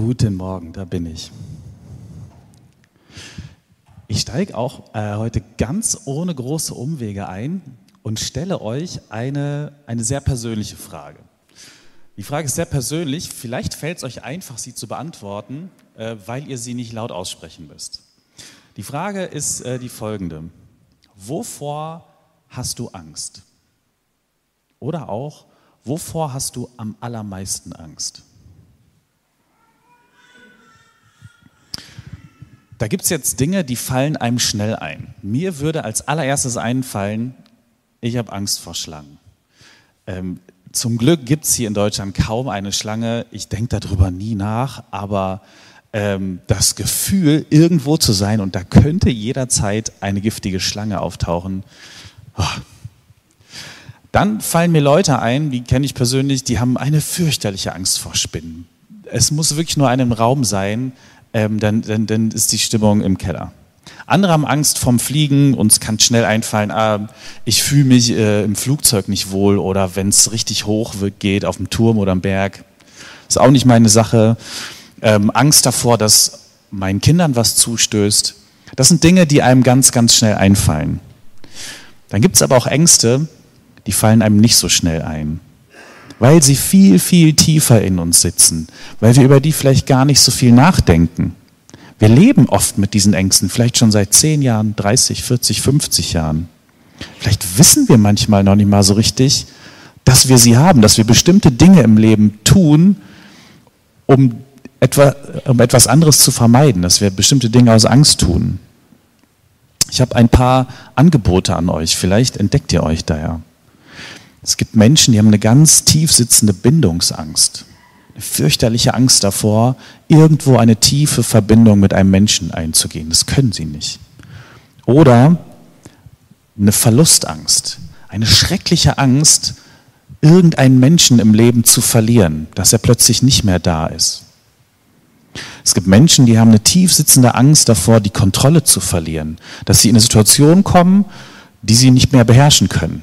Guten Morgen, da bin ich. Ich steige auch äh, heute ganz ohne große Umwege ein und stelle euch eine, eine sehr persönliche Frage. Die Frage ist sehr persönlich, vielleicht fällt es euch einfach, sie zu beantworten, äh, weil ihr sie nicht laut aussprechen müsst. Die Frage ist äh, die folgende. Wovor hast du Angst? Oder auch, wovor hast du am allermeisten Angst? Da gibt es jetzt Dinge, die fallen einem schnell ein. Mir würde als allererstes einfallen, ich habe Angst vor Schlangen. Ähm, zum Glück gibt es hier in Deutschland kaum eine Schlange. Ich denke darüber nie nach, aber ähm, das Gefühl, irgendwo zu sein und da könnte jederzeit eine giftige Schlange auftauchen. Oh. Dann fallen mir Leute ein, die kenne ich persönlich, die haben eine fürchterliche Angst vor Spinnen. Es muss wirklich nur einem Raum sein, ähm, dann, dann, dann ist die Stimmung im Keller. Andere haben Angst vom Fliegen, uns kann schnell einfallen, ah, ich fühle mich äh, im Flugzeug nicht wohl oder wenn es richtig hoch wird, geht, auf dem Turm oder am Berg. Ist auch nicht meine Sache. Ähm, Angst davor, dass meinen Kindern was zustößt. Das sind Dinge, die einem ganz, ganz schnell einfallen. Dann gibt es aber auch Ängste, die fallen einem nicht so schnell ein weil sie viel, viel tiefer in uns sitzen, weil wir über die vielleicht gar nicht so viel nachdenken. Wir leben oft mit diesen Ängsten, vielleicht schon seit 10 Jahren, 30, 40, 50 Jahren. Vielleicht wissen wir manchmal noch nicht mal so richtig, dass wir sie haben, dass wir bestimmte Dinge im Leben tun, um, etwa, um etwas anderes zu vermeiden, dass wir bestimmte Dinge aus Angst tun. Ich habe ein paar Angebote an euch, vielleicht entdeckt ihr euch da ja. Es gibt Menschen, die haben eine ganz tief sitzende Bindungsangst. Eine fürchterliche Angst davor, irgendwo eine tiefe Verbindung mit einem Menschen einzugehen. Das können sie nicht. Oder eine Verlustangst. Eine schreckliche Angst, irgendeinen Menschen im Leben zu verlieren, dass er plötzlich nicht mehr da ist. Es gibt Menschen, die haben eine tief sitzende Angst davor, die Kontrolle zu verlieren, dass sie in eine Situation kommen, die sie nicht mehr beherrschen können.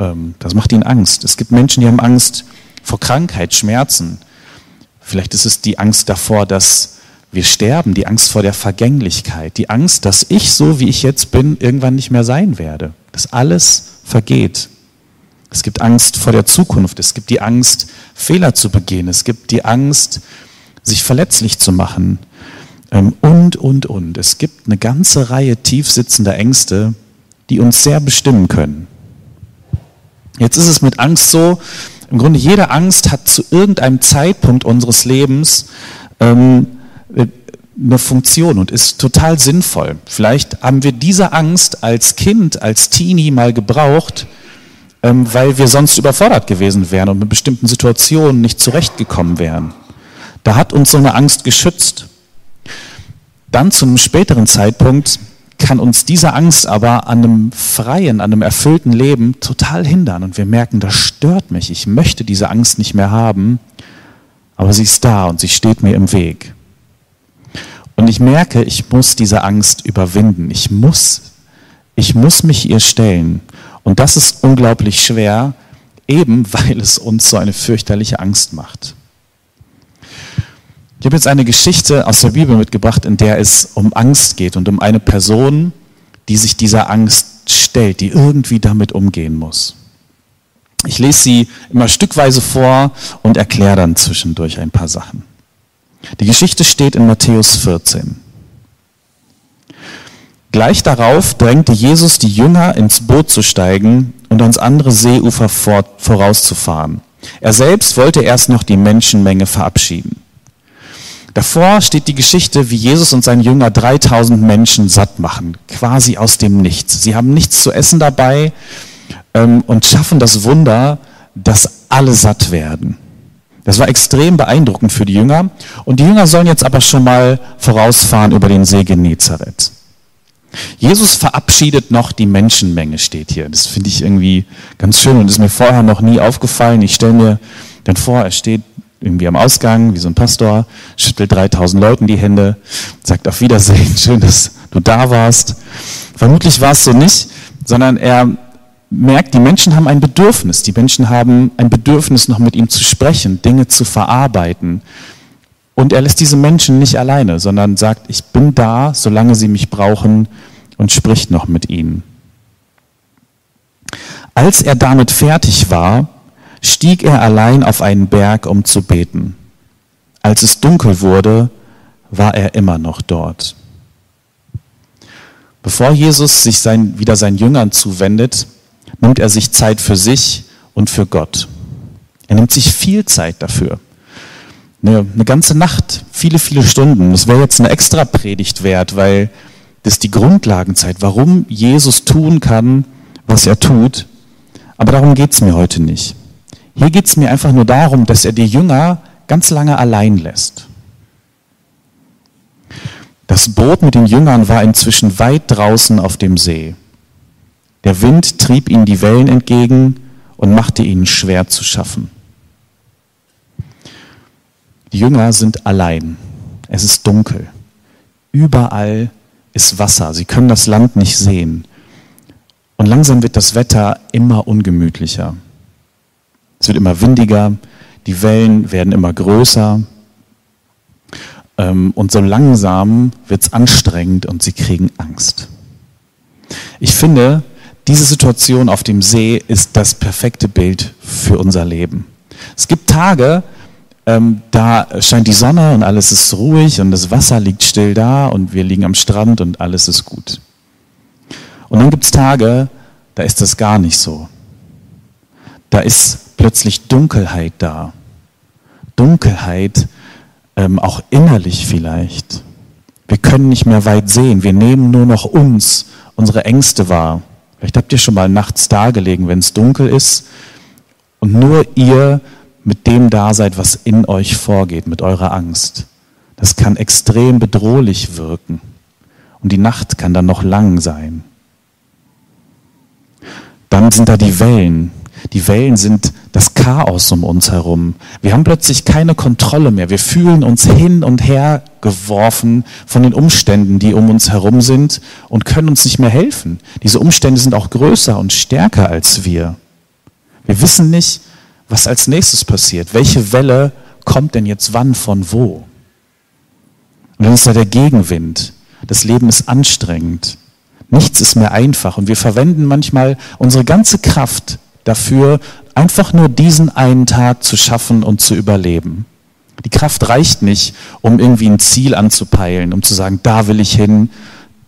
Ähm, das macht ihnen Angst. Es gibt Menschen, die haben Angst vor Krankheit, Schmerzen. Vielleicht ist es die Angst davor, dass wir sterben, die Angst vor der Vergänglichkeit, die Angst, dass ich, so wie ich jetzt bin, irgendwann nicht mehr sein werde, dass alles vergeht. Es gibt Angst vor der Zukunft, es gibt die Angst, Fehler zu begehen, es gibt die Angst, sich verletzlich zu machen ähm, und, und, und. Es gibt eine ganze Reihe tiefsitzender Ängste, die uns sehr bestimmen können. Jetzt ist es mit Angst so, im Grunde jede Angst hat zu irgendeinem Zeitpunkt unseres Lebens ähm, eine Funktion und ist total sinnvoll. Vielleicht haben wir diese Angst als Kind, als Teenie mal gebraucht, ähm, weil wir sonst überfordert gewesen wären und mit bestimmten Situationen nicht zurechtgekommen wären. Da hat uns so eine Angst geschützt. Dann zu einem späteren Zeitpunkt kann uns diese Angst aber an einem freien, an einem erfüllten Leben total hindern. Und wir merken, das stört mich. Ich möchte diese Angst nicht mehr haben, aber sie ist da und sie steht mir im Weg. Und ich merke, ich muss diese Angst überwinden. Ich muss, ich muss mich ihr stellen. Und das ist unglaublich schwer, eben weil es uns so eine fürchterliche Angst macht. Ich habe jetzt eine Geschichte aus der Bibel mitgebracht, in der es um Angst geht und um eine Person, die sich dieser Angst stellt, die irgendwie damit umgehen muss. Ich lese sie immer stückweise vor und erkläre dann zwischendurch ein paar Sachen. Die Geschichte steht in Matthäus 14. Gleich darauf drängte Jesus die Jünger ins Boot zu steigen und ans andere Seeufer vorauszufahren. Er selbst wollte erst noch die Menschenmenge verabschieden. Davor steht die Geschichte, wie Jesus und sein Jünger 3000 Menschen satt machen, quasi aus dem Nichts. Sie haben nichts zu essen dabei ähm, und schaffen das Wunder, dass alle satt werden. Das war extrem beeindruckend für die Jünger. Und die Jünger sollen jetzt aber schon mal vorausfahren über den See Genezareth. Jesus verabschiedet noch die Menschenmenge, steht hier. Das finde ich irgendwie ganz schön und ist mir vorher noch nie aufgefallen. Ich stelle mir dann vor, er steht irgendwie am Ausgang, wie so ein Pastor, schüttelt 3000 Leuten die Hände, sagt auf Wiedersehen, schön, dass du da warst. Vermutlich war es so nicht, sondern er merkt, die Menschen haben ein Bedürfnis. Die Menschen haben ein Bedürfnis, noch mit ihm zu sprechen, Dinge zu verarbeiten. Und er lässt diese Menschen nicht alleine, sondern sagt, ich bin da, solange sie mich brauchen und spricht noch mit ihnen. Als er damit fertig war, stieg er allein auf einen Berg, um zu beten. Als es dunkel wurde, war er immer noch dort. Bevor Jesus sich sein, wieder seinen Jüngern zuwendet, nimmt er sich Zeit für sich und für Gott. Er nimmt sich viel Zeit dafür. Eine, eine ganze Nacht, viele, viele Stunden. Das wäre jetzt eine extra Predigt wert, weil das die Grundlagenzeit, warum Jesus tun kann, was er tut. Aber darum geht es mir heute nicht. Hier geht es mir einfach nur darum, dass er die Jünger ganz lange allein lässt. Das Boot mit den Jüngern war inzwischen weit draußen auf dem See. Der Wind trieb ihnen die Wellen entgegen und machte ihnen schwer zu schaffen. Die Jünger sind allein. Es ist dunkel. Überall ist Wasser. Sie können das Land nicht sehen. Und langsam wird das Wetter immer ungemütlicher. Es wird immer windiger, die Wellen werden immer größer. Ähm, und so langsam wird es anstrengend und sie kriegen Angst. Ich finde, diese Situation auf dem See ist das perfekte Bild für unser Leben. Es gibt Tage, ähm, da scheint die Sonne und alles ist ruhig und das Wasser liegt still da und wir liegen am Strand und alles ist gut. Und dann gibt es Tage, da ist das gar nicht so. Da ist plötzlich Dunkelheit da. Dunkelheit, ähm, auch innerlich vielleicht. Wir können nicht mehr weit sehen. Wir nehmen nur noch uns, unsere Ängste wahr. Vielleicht habt ihr schon mal nachts da gelegen, wenn es dunkel ist und nur ihr mit dem da seid, was in euch vorgeht, mit eurer Angst. Das kann extrem bedrohlich wirken. Und die Nacht kann dann noch lang sein. Dann sind da die Wellen. Die Wellen sind das Chaos um uns herum. Wir haben plötzlich keine Kontrolle mehr. Wir fühlen uns hin und her geworfen von den Umständen, die um uns herum sind und können uns nicht mehr helfen. Diese Umstände sind auch größer und stärker als wir. Wir wissen nicht, was als nächstes passiert. Welche Welle kommt denn jetzt wann von wo? Und dann ist da der Gegenwind. Das Leben ist anstrengend. Nichts ist mehr einfach und wir verwenden manchmal unsere ganze Kraft dafür, einfach nur diesen einen Tag zu schaffen und zu überleben. Die Kraft reicht nicht, um irgendwie ein Ziel anzupeilen, um zu sagen, da will ich hin,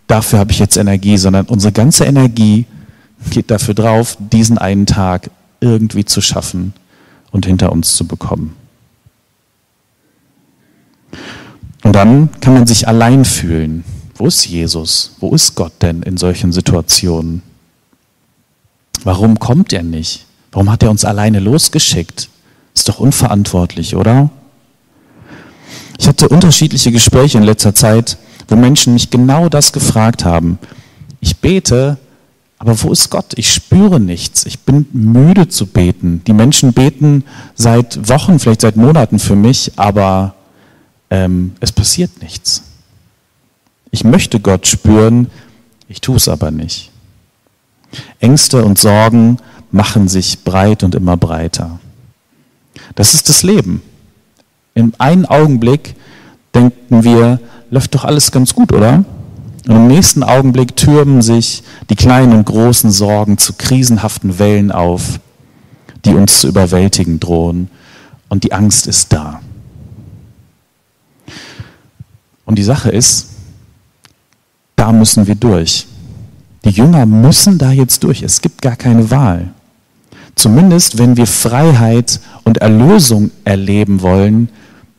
dafür habe ich jetzt Energie, sondern unsere ganze Energie geht dafür drauf, diesen einen Tag irgendwie zu schaffen und hinter uns zu bekommen. Und dann kann man sich allein fühlen. Wo ist Jesus? Wo ist Gott denn in solchen Situationen? Warum kommt er nicht? Warum hat er uns alleine losgeschickt? Ist doch unverantwortlich, oder? Ich hatte unterschiedliche Gespräche in letzter Zeit, wo Menschen mich genau das gefragt haben. Ich bete, aber wo ist Gott? Ich spüre nichts. Ich bin müde zu beten. Die Menschen beten seit Wochen, vielleicht seit Monaten für mich, aber ähm, es passiert nichts. Ich möchte Gott spüren, ich tue es aber nicht. Ängste und Sorgen machen sich breit und immer breiter. Das ist das Leben. In einem Augenblick denken wir, läuft doch alles ganz gut, oder? Und im nächsten Augenblick türmen sich die kleinen und großen Sorgen zu krisenhaften Wellen auf, die uns zu überwältigen drohen. Und die Angst ist da. Und die Sache ist, da müssen wir durch. Die Jünger müssen da jetzt durch. Es gibt gar keine Wahl. Zumindest wenn wir Freiheit und Erlösung erleben wollen,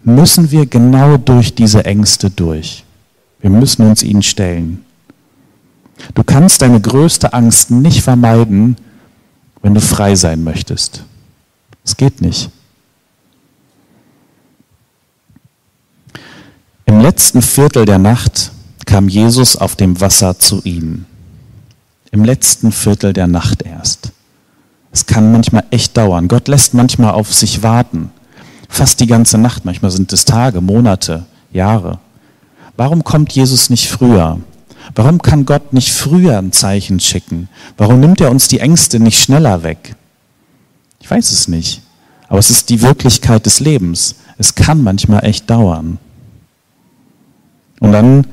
müssen wir genau durch diese Ängste durch. Wir müssen uns ihnen stellen. Du kannst deine größte Angst nicht vermeiden, wenn du frei sein möchtest. Es geht nicht. Im letzten Viertel der Nacht kam Jesus auf dem Wasser zu ihnen. Im letzten Viertel der Nacht erst. Es kann manchmal echt dauern. Gott lässt manchmal auf sich warten. Fast die ganze Nacht. Manchmal sind es Tage, Monate, Jahre. Warum kommt Jesus nicht früher? Warum kann Gott nicht früher ein Zeichen schicken? Warum nimmt er uns die Ängste nicht schneller weg? Ich weiß es nicht. Aber es ist die Wirklichkeit des Lebens. Es kann manchmal echt dauern. Und dann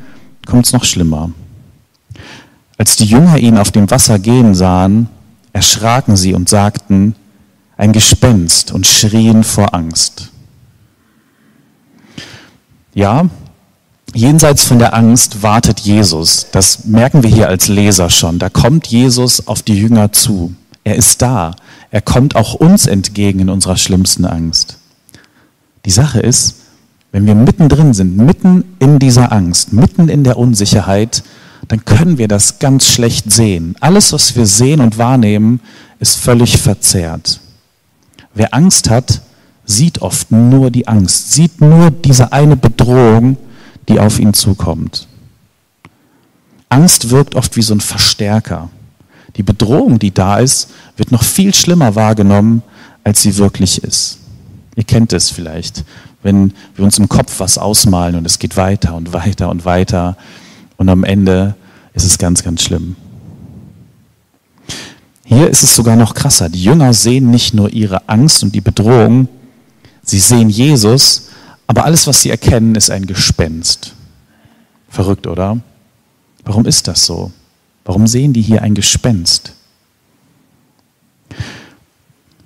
kommt es noch schlimmer. Als die Jünger ihn auf dem Wasser gehen sahen, erschraken sie und sagten, ein Gespenst und schrien vor Angst. Ja, jenseits von der Angst wartet Jesus. Das merken wir hier als Leser schon. Da kommt Jesus auf die Jünger zu. Er ist da. Er kommt auch uns entgegen in unserer schlimmsten Angst. Die Sache ist, wenn wir mittendrin sind, mitten in dieser Angst, mitten in der Unsicherheit, dann können wir das ganz schlecht sehen. Alles, was wir sehen und wahrnehmen, ist völlig verzerrt. Wer Angst hat, sieht oft nur die Angst, sieht nur diese eine Bedrohung, die auf ihn zukommt. Angst wirkt oft wie so ein Verstärker. Die Bedrohung, die da ist, wird noch viel schlimmer wahrgenommen, als sie wirklich ist. Ihr kennt es vielleicht, wenn wir uns im Kopf was ausmalen und es geht weiter und weiter und weiter und am Ende ist es ganz, ganz schlimm. Hier ist es sogar noch krasser. Die Jünger sehen nicht nur ihre Angst und die Bedrohung, sie sehen Jesus, aber alles, was sie erkennen, ist ein Gespenst. Verrückt, oder? Warum ist das so? Warum sehen die hier ein Gespenst?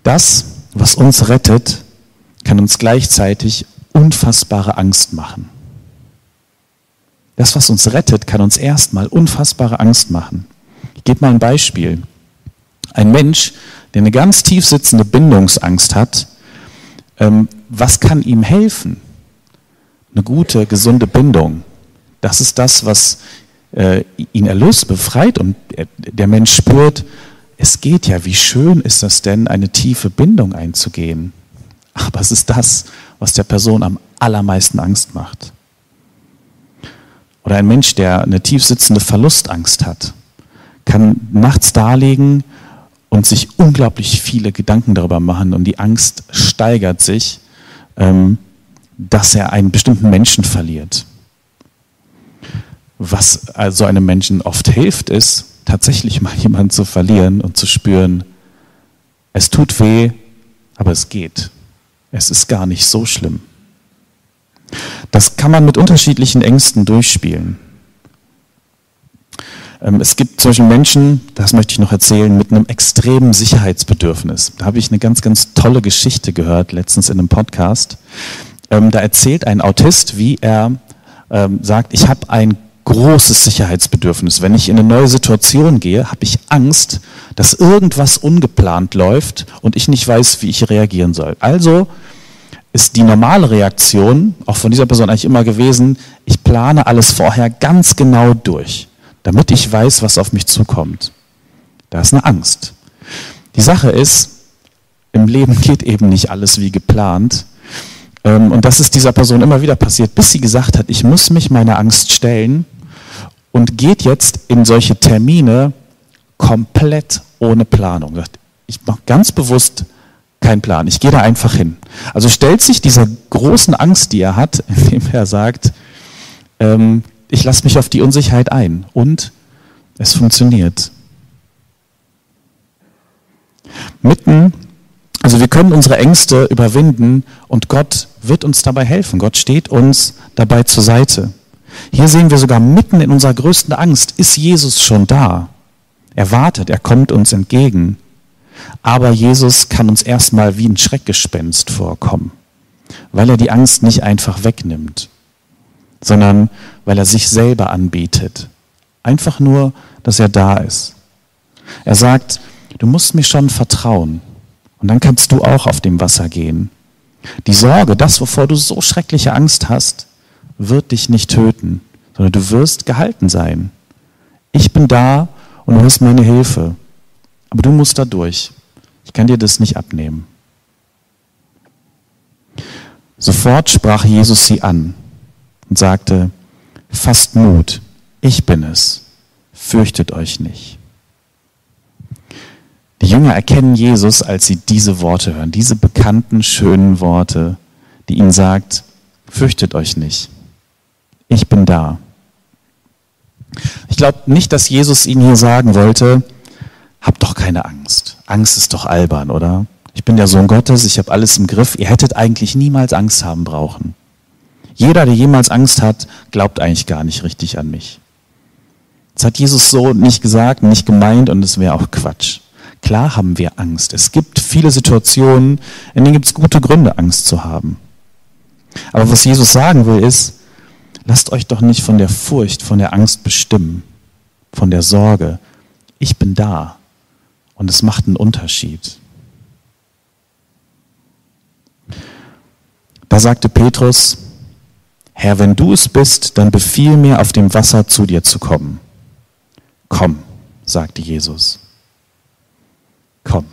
Das, was uns rettet, kann uns gleichzeitig unfassbare Angst machen. Das, was uns rettet, kann uns erstmal unfassbare Angst machen. Ich gebe mal ein Beispiel. Ein Mensch, der eine ganz tief sitzende Bindungsangst hat, ähm, was kann ihm helfen? Eine gute, gesunde Bindung. Das ist das, was äh, ihn erlöst, befreit und der Mensch spürt, es geht ja, wie schön ist das denn, eine tiefe Bindung einzugehen. Aber es ist das, was der Person am allermeisten Angst macht. Oder ein Mensch, der eine tiefsitzende Verlustangst hat, kann nachts darlegen und sich unglaublich viele Gedanken darüber machen und die Angst steigert sich, ähm, dass er einen bestimmten Menschen verliert. Was also einem Menschen oft hilft, ist, tatsächlich mal jemanden zu verlieren und zu spüren, es tut weh, aber es geht. Es ist gar nicht so schlimm. Das kann man mit unterschiedlichen Ängsten durchspielen. Ähm, es gibt Beispiel Menschen, das möchte ich noch erzählen, mit einem extremen Sicherheitsbedürfnis. Da habe ich eine ganz, ganz tolle Geschichte gehört, letztens in einem Podcast. Ähm, da erzählt ein Autist, wie er ähm, sagt, ich habe ein großes Sicherheitsbedürfnis. Wenn ich in eine neue Situation gehe, habe ich Angst, dass irgendwas ungeplant läuft und ich nicht weiß, wie ich reagieren soll. Also ist die normale Reaktion, auch von dieser Person eigentlich immer gewesen, ich plane alles vorher ganz genau durch, damit ich weiß, was auf mich zukommt. Da ist eine Angst. Die Sache ist, im Leben geht eben nicht alles wie geplant. Ähm, und das ist dieser Person immer wieder passiert, bis sie gesagt hat, ich muss mich meiner Angst stellen und geht jetzt in solche Termine komplett ohne Planung. Ich mache ganz bewusst keinen Plan. Ich gehe da einfach hin. Also stellt sich dieser großen Angst, die er hat, indem er sagt, ähm, ich lasse mich auf die Unsicherheit ein und es funktioniert. Mitten, also wir können unsere Ängste überwinden und Gott wird uns dabei helfen. Gott steht uns dabei zur Seite. Hier sehen wir sogar mitten in unserer größten Angst ist Jesus schon da. Er wartet, er kommt uns entgegen. Aber Jesus kann uns erstmal wie ein Schreckgespenst vorkommen, weil er die Angst nicht einfach wegnimmt, sondern weil er sich selber anbietet. Einfach nur, dass er da ist. Er sagt, du musst mir schon vertrauen und dann kannst du auch auf dem Wasser gehen. Die Sorge, das, wovor du so schreckliche Angst hast, wird dich nicht töten, sondern du wirst gehalten sein. Ich bin da und du hast meine Hilfe. Aber du musst da durch. Ich kann dir das nicht abnehmen. Sofort sprach Jesus sie an und sagte, fasst Mut, ich bin es, fürchtet euch nicht. Die Jünger erkennen Jesus, als sie diese Worte hören, diese bekannten, schönen Worte, die ihnen sagt, fürchtet euch nicht ich bin da. Ich glaube nicht, dass Jesus ihnen hier sagen wollte, habt doch keine Angst. Angst ist doch albern, oder? Ich bin der Sohn Gottes, ich habe alles im Griff. Ihr hättet eigentlich niemals Angst haben brauchen. Jeder, der jemals Angst hat, glaubt eigentlich gar nicht richtig an mich. Das hat Jesus so nicht gesagt, nicht gemeint und es wäre auch Quatsch. Klar haben wir Angst. Es gibt viele Situationen, in denen gibt es gute Gründe, Angst zu haben. Aber was Jesus sagen will, ist, lasst euch doch nicht von der Furcht, von der Angst bestimmen, von der Sorge. Ich bin da und es macht einen Unterschied. Da sagte Petrus, Herr, wenn du es bist, dann befiehl mir, auf dem Wasser zu dir zu kommen. Komm, sagte Jesus komm.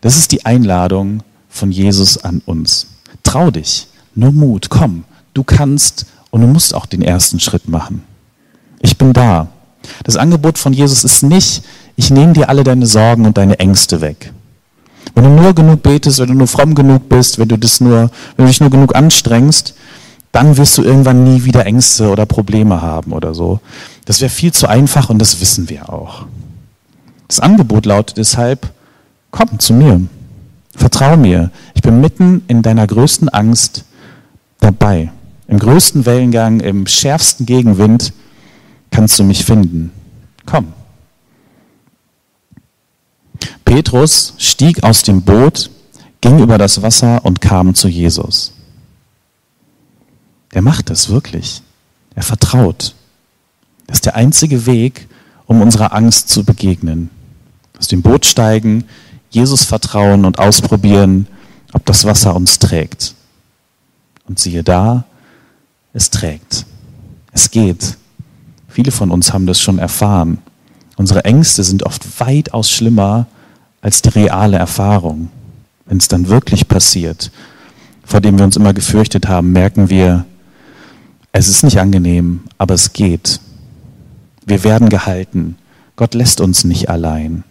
Das ist die Einladung von Jesus an uns. Trau dich, nur Mut, komm, du kannst und du musst auch den ersten Schritt machen. Ich bin da. Das Angebot von Jesus ist nicht, ich nehme dir alle deine Sorgen und deine Ängste weg. Wenn du nur genug betest, wenn du nur fromm genug bist, wenn du, das nur, wenn du dich nur genug anstrengst, dann wirst du irgendwann nie wieder Ängste oder Probleme haben oder so. Das wäre viel zu einfach und das wissen wir auch. Das Angebot lautet deshalb, komm zu mir, vertrau mir, ich bin mitten in deiner größten Angst dabei. Im größten Wellengang, im schärfsten Gegenwind kannst du mich finden. Komm. Petrus stieg aus dem Boot, ging über das Wasser und kam zu Jesus. Er macht es wirklich. Er vertraut. Das ist der einzige Weg, um unserer Angst zu begegnen aus dem Boot steigen, Jesus vertrauen und ausprobieren, ob das Wasser uns trägt. Und siehe da, es trägt. Es geht. Viele von uns haben das schon erfahren. Unsere Ängste sind oft weitaus schlimmer als die reale Erfahrung. Wenn es dann wirklich passiert, vor dem wir uns immer gefürchtet haben, merken wir, es ist nicht angenehm, aber es geht. Wir werden gehalten. Gott lässt uns nicht allein.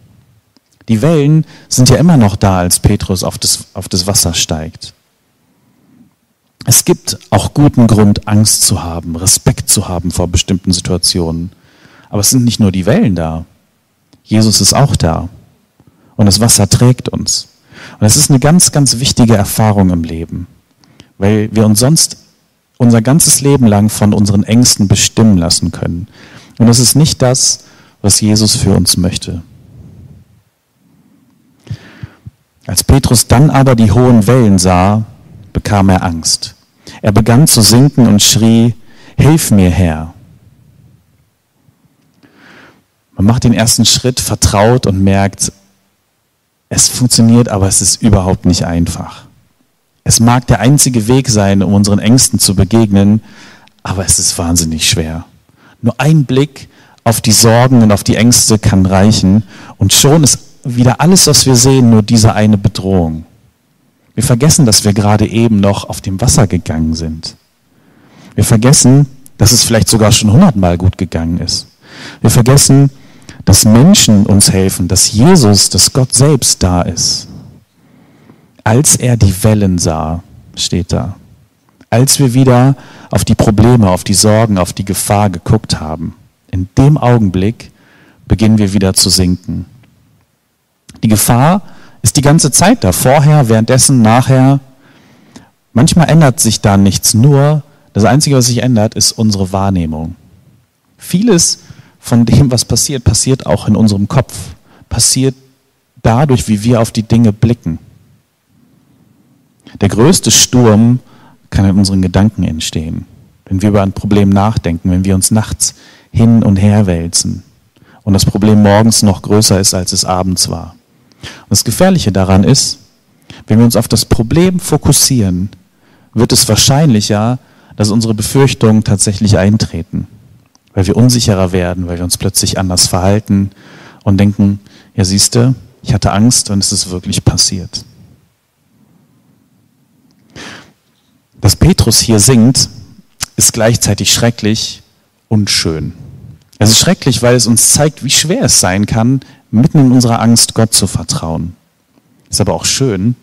Die Wellen sind ja immer noch da, als Petrus auf das, auf das Wasser steigt. Es gibt auch guten Grund, Angst zu haben, Respekt zu haben vor bestimmten Situationen. Aber es sind nicht nur die Wellen da. Jesus ist auch da. Und das Wasser trägt uns. Und es ist eine ganz, ganz wichtige Erfahrung im Leben, weil wir uns sonst unser ganzes Leben lang von unseren Ängsten bestimmen lassen können. Und das ist nicht das, was Jesus für uns möchte. Als Petrus dann aber die hohen Wellen sah, bekam er Angst. Er begann zu sinken und schrie, Hilf mir, Herr. Man macht den ersten Schritt, vertraut und merkt, es funktioniert, aber es ist überhaupt nicht einfach. Es mag der einzige Weg sein, um unseren Ängsten zu begegnen, aber es ist wahnsinnig schwer. Nur ein Blick auf die Sorgen und auf die Ängste kann reichen und schon ist wieder alles, was wir sehen, nur diese eine Bedrohung. Wir vergessen, dass wir gerade eben noch auf dem Wasser gegangen sind. Wir vergessen, dass es vielleicht sogar schon hundertmal gut gegangen ist. Wir vergessen, dass Menschen uns helfen, dass Jesus, dass Gott selbst da ist. Als er die Wellen sah, steht da. Als wir wieder auf die Probleme, auf die Sorgen, auf die Gefahr geguckt haben, in dem Augenblick beginnen wir wieder zu sinken. Die Gefahr ist die ganze Zeit da, vorher, währenddessen, nachher. Manchmal ändert sich da nichts, nur das Einzige, was sich ändert, ist unsere Wahrnehmung. Vieles von dem, was passiert, passiert auch in unserem Kopf, passiert dadurch, wie wir auf die Dinge blicken. Der größte Sturm kann in unseren Gedanken entstehen, wenn wir über ein Problem nachdenken, wenn wir uns nachts hin und her wälzen und das Problem morgens noch größer ist, als es abends war. Und das Gefährliche daran ist, wenn wir uns auf das Problem fokussieren, wird es wahrscheinlicher, dass unsere Befürchtungen tatsächlich eintreten, weil wir unsicherer werden, weil wir uns plötzlich anders verhalten und denken, ja siehste, ich hatte Angst und es ist wirklich passiert. Dass Petrus hier singt, ist gleichzeitig schrecklich und schön. Es ist schrecklich, weil es uns zeigt, wie schwer es sein kann, mitten in unserer Angst Gott zu vertrauen. Ist aber auch schön,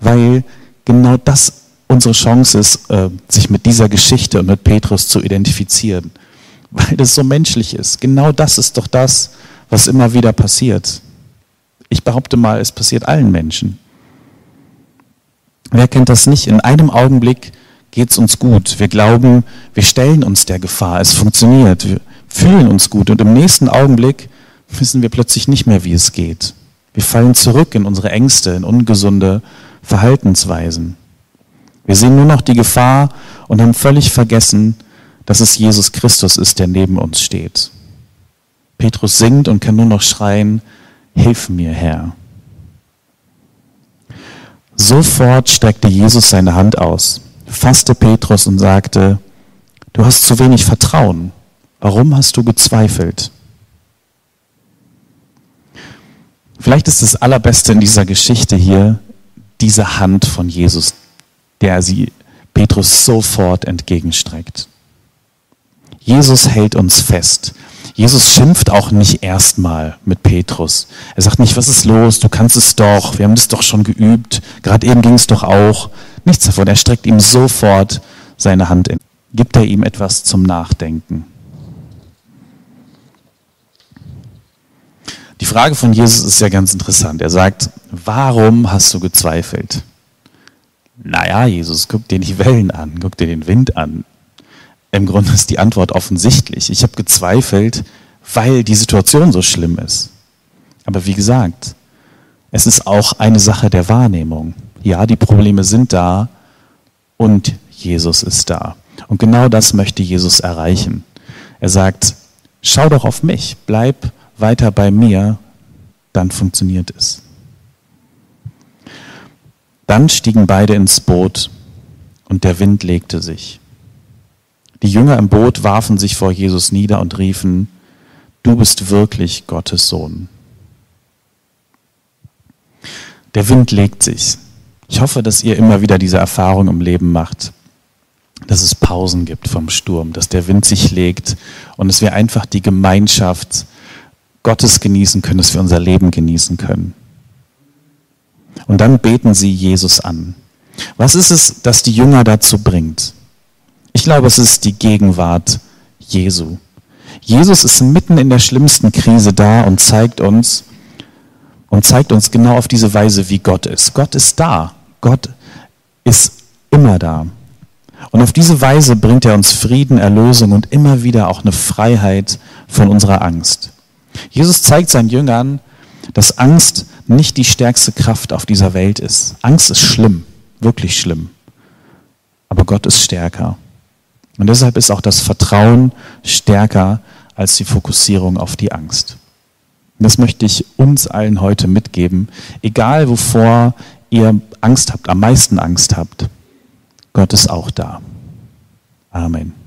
weil genau das unsere Chance ist, äh, sich mit dieser Geschichte und mit Petrus zu identifizieren. Weil das so menschlich ist. Genau das ist doch das, was immer wieder passiert. Ich behaupte mal, es passiert allen Menschen. Wer kennt das nicht? In einem Augenblick geht es uns gut. Wir glauben, wir stellen uns der Gefahr. Es funktioniert. Wir fühlen uns gut. Und im nächsten Augenblick wissen wir plötzlich nicht mehr, wie es geht. Wir fallen zurück in unsere Ängste, in ungesunde Verhaltensweisen. Wir sehen nur noch die Gefahr und haben völlig vergessen, dass es Jesus Christus ist, der neben uns steht. Petrus singt und kann nur noch schreien, Hilf mir, Herr. Sofort streckte Jesus seine Hand aus, fasste Petrus und sagte, Du hast zu wenig Vertrauen. Warum hast du gezweifelt? Vielleicht ist das Allerbeste in dieser Geschichte hier diese Hand von Jesus, der sie Petrus sofort entgegenstreckt. Jesus hält uns fest. Jesus schimpft auch nicht erstmal mit Petrus. Er sagt nicht, was ist los, du kannst es doch, wir haben das doch schon geübt, gerade eben ging es doch auch. Nichts davon, er streckt ihm sofort seine Hand in. Gibt er ihm etwas zum Nachdenken. Die Frage von Jesus ist ja ganz interessant. Er sagt, warum hast du gezweifelt? Naja, Jesus, guck dir die Wellen an, guck dir den Wind an, im Grunde ist die Antwort offensichtlich. Ich habe gezweifelt, weil die Situation so schlimm ist. Aber wie gesagt, es ist auch eine Sache der Wahrnehmung. Ja, die Probleme sind da und Jesus ist da. Und genau das möchte Jesus erreichen. Er sagt, schau doch auf mich, bleib weiter bei mir, dann funktioniert es. Dann stiegen beide ins Boot und der Wind legte sich. Die Jünger im Boot warfen sich vor Jesus nieder und riefen, du bist wirklich Gottes Sohn. Der Wind legt sich. Ich hoffe, dass ihr immer wieder diese Erfahrung im Leben macht, dass es Pausen gibt vom Sturm, dass der Wind sich legt und dass wir einfach die Gemeinschaft Gottes genießen können, dass wir unser Leben genießen können. Und dann beten sie Jesus an. Was ist es, das die Jünger dazu bringt? Ich glaube, es ist die Gegenwart Jesu. Jesus ist mitten in der schlimmsten Krise da und zeigt uns und zeigt uns genau auf diese Weise, wie Gott ist. Gott ist da. Gott ist immer da. Und auf diese Weise bringt er uns Frieden, Erlösung und immer wieder auch eine Freiheit von unserer Angst. Jesus zeigt seinen Jüngern, dass Angst nicht die stärkste Kraft auf dieser Welt ist. Angst ist schlimm, wirklich schlimm. Aber Gott ist stärker. Und deshalb ist auch das Vertrauen stärker als die Fokussierung auf die Angst. Und das möchte ich uns allen heute mitgeben, egal wovor ihr Angst habt, am meisten Angst habt. Gott ist auch da. Amen.